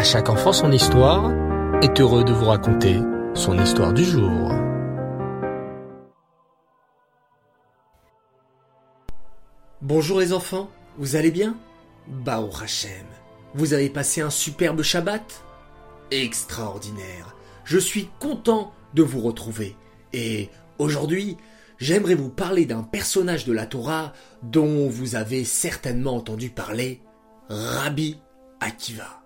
À chaque enfant son histoire est heureux de vous raconter son histoire du jour. Bonjour les enfants, vous allez bien? Bao Hachem, vous avez passé un superbe Shabbat? Extraordinaire, je suis content de vous retrouver. Et aujourd'hui, j'aimerais vous parler d'un personnage de la Torah dont vous avez certainement entendu parler, Rabbi Akiva.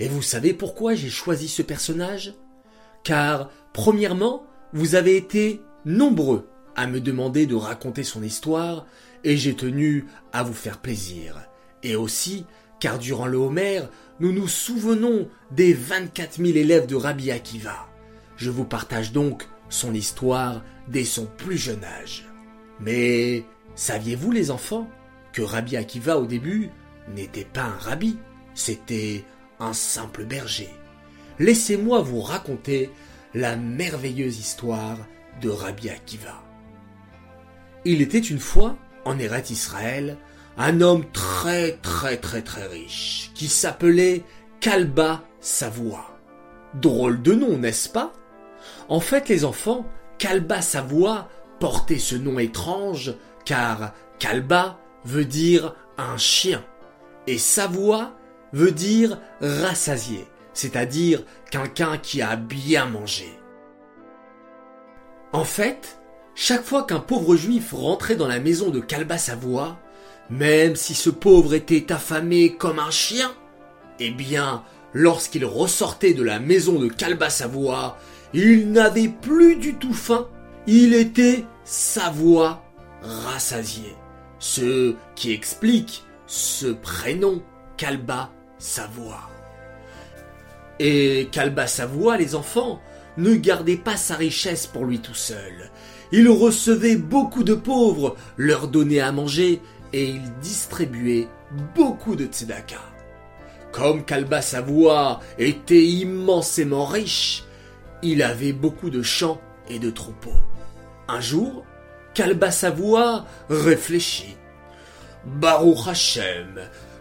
Et vous savez pourquoi j'ai choisi ce personnage? Car, premièrement, vous avez été nombreux à me demander de raconter son histoire et j'ai tenu à vous faire plaisir. Et aussi, car durant le Homer, nous nous souvenons des 24 000 élèves de Rabbi Akiva. Je vous partage donc son histoire dès son plus jeune âge. Mais saviez-vous les enfants que Rabbi Akiva au début n'était pas un rabbi, c'était simple berger. Laissez-moi vous raconter la merveilleuse histoire de Rabbi Akiva. Il était une fois, en Eret Israël, un homme très très très très riche, qui s'appelait Kalba Savoie. Drôle de nom, n'est-ce pas? En fait, les enfants, Kalba Savoie portait ce nom étrange, car Kalba veut dire un chien, et Savoie veut dire rassasié, c'est-à-dire quelqu'un qui a bien mangé. En fait, chaque fois qu'un pauvre juif rentrait dans la maison de Kalba Savoie, même si ce pauvre était affamé comme un chien, eh bien, lorsqu'il ressortait de la maison de Kalba Savoie, il n'avait plus du tout faim. Il était Savoie rassasié. Ce qui explique ce prénom Kalba Savoie. Et Kalba Savoie, les enfants, ne gardait pas sa richesse pour lui tout seul. Il recevait beaucoup de pauvres, leur donnait à manger et il distribuait beaucoup de tzedaka. Comme Kalba Savoie était immensément riche, il avait beaucoup de champs et de troupeaux. Un jour, Kalba Savoie réfléchit. Baruch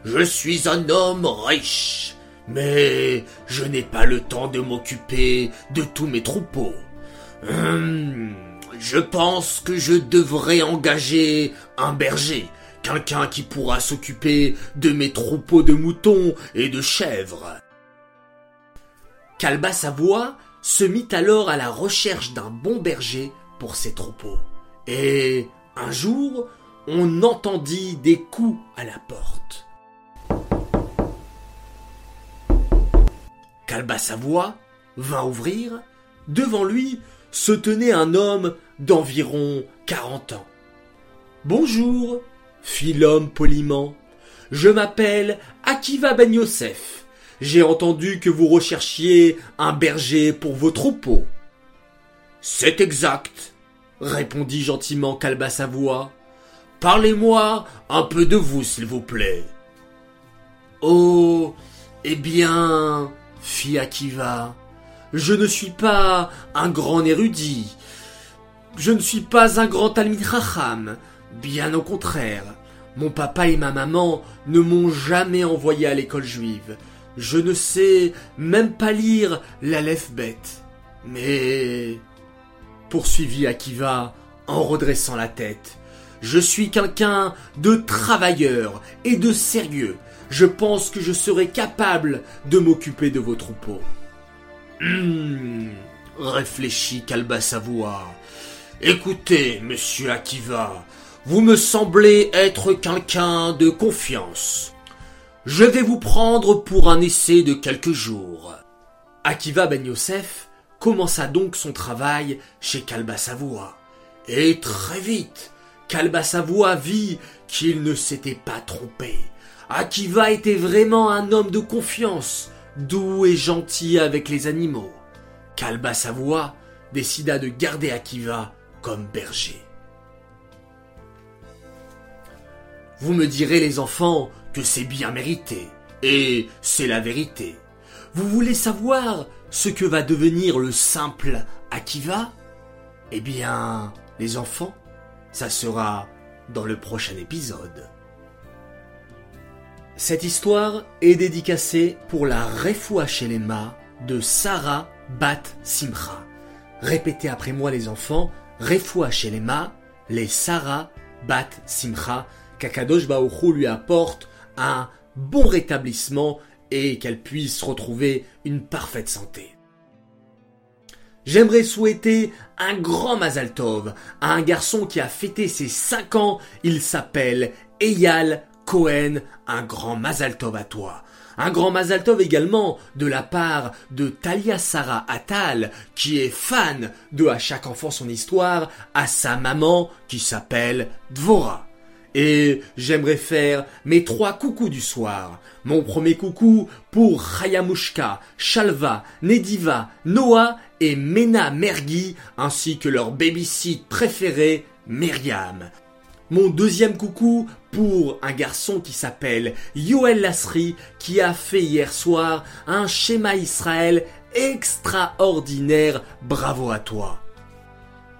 je suis un homme riche, mais je n'ai pas le temps de m'occuper de tous mes troupeaux. Hum, je pense que je devrais engager un berger, quelqu'un qui pourra s'occuper de mes troupeaux de moutons et de chèvres. Kalba Savoie se mit alors à la recherche d'un bon berger pour ses troupeaux. Et un jour, on entendit des coups à la porte. Savoie vint ouvrir. Devant lui se tenait un homme d'environ quarante ans. Bonjour, fit l'homme poliment. Je m'appelle Akiva Ben Yosef. J'ai entendu que vous recherchiez un berger pour vos troupeaux. C'est exact, répondit gentiment Kalba Savoie. Parlez-moi un peu de vous, s'il vous plaît. Oh, eh bien, fit Akiva, je ne suis pas un grand érudit. Je ne suis pas un grand Chacham. Bien au contraire. Mon papa et ma maman ne m'ont jamais envoyé à l'école juive. Je ne sais même pas lire bête. Mais... poursuivit Akiva en redressant la tête. Je suis quelqu'un de travailleur et de sérieux. Je pense que je serai capable de m'occuper de vos troupeaux. Hum, réfléchit Kalba Savoie. Écoutez, monsieur Akiva, vous me semblez être quelqu'un de confiance. Je vais vous prendre pour un essai de quelques jours. Akiva Ben Yosef commença donc son travail chez Kalba Savoie. Et très vite, Kalba Savoie vit qu'il ne s'était pas trompé. Akiva était vraiment un homme de confiance, doux et gentil avec les animaux. Kalba Savoie décida de garder Akiva comme berger. Vous me direz les enfants que c'est bien mérité, et c'est la vérité. Vous voulez savoir ce que va devenir le simple Akiva? Eh bien, les enfants, ça sera dans le prochain épisode. Cette histoire est dédicacée pour la Refoua Shelema de Sarah Bat Simcha. Répétez après moi les enfants, Refoua Shelema, les Sarah Bat Simcha, qu'Akadosh Baoru lui apporte un bon rétablissement et qu'elle puisse retrouver une parfaite santé. J'aimerais souhaiter un grand Mazal Tov à un garçon qui a fêté ses 5 ans. Il s'appelle Eyal Cohen, un grand Mazal Tov à toi. Un grand Mazal Tov également de la part de Talia Sarah Attal, qui est fan de À chaque enfant son histoire, à sa maman qui s'appelle Dvora. Et j'aimerais faire mes trois coucous du soir. Mon premier coucou pour Hayamushka, Shalva, Nediva, Noah et Mena Mergi, ainsi que leur babysit préféré, Myriam. Mon deuxième coucou pour un garçon qui s'appelle Yoel Lasri qui a fait hier soir un schéma Israël extraordinaire. Bravo à toi.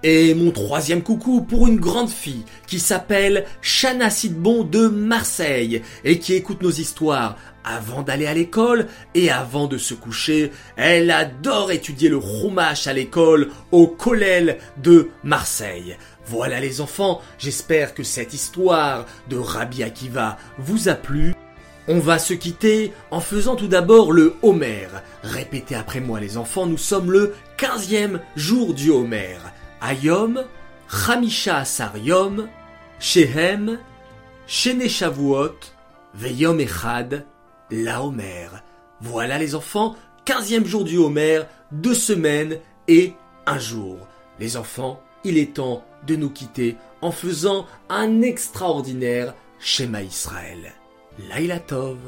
Et mon troisième coucou pour une grande fille qui s'appelle Shana Sidbon de Marseille et qui écoute nos histoires avant d'aller à l'école et avant de se coucher. Elle adore étudier le roumache à l'école au Collèle de Marseille. Voilà les enfants, j'espère que cette histoire de Rabbi Akiva vous a plu. On va se quitter en faisant tout d'abord le Homer. Répétez après moi les enfants, nous sommes le 15e jour du Homer. Ayom, Chamisha Asar Yom, Shehem, Shene Shavuot, Veyom Echad, la Homer. Voilà les enfants, 15e jour du Homer, deux semaines et un jour. Les enfants, il est temps de nous quitter en faisant un extraordinaire schéma Israël. Laila Tov.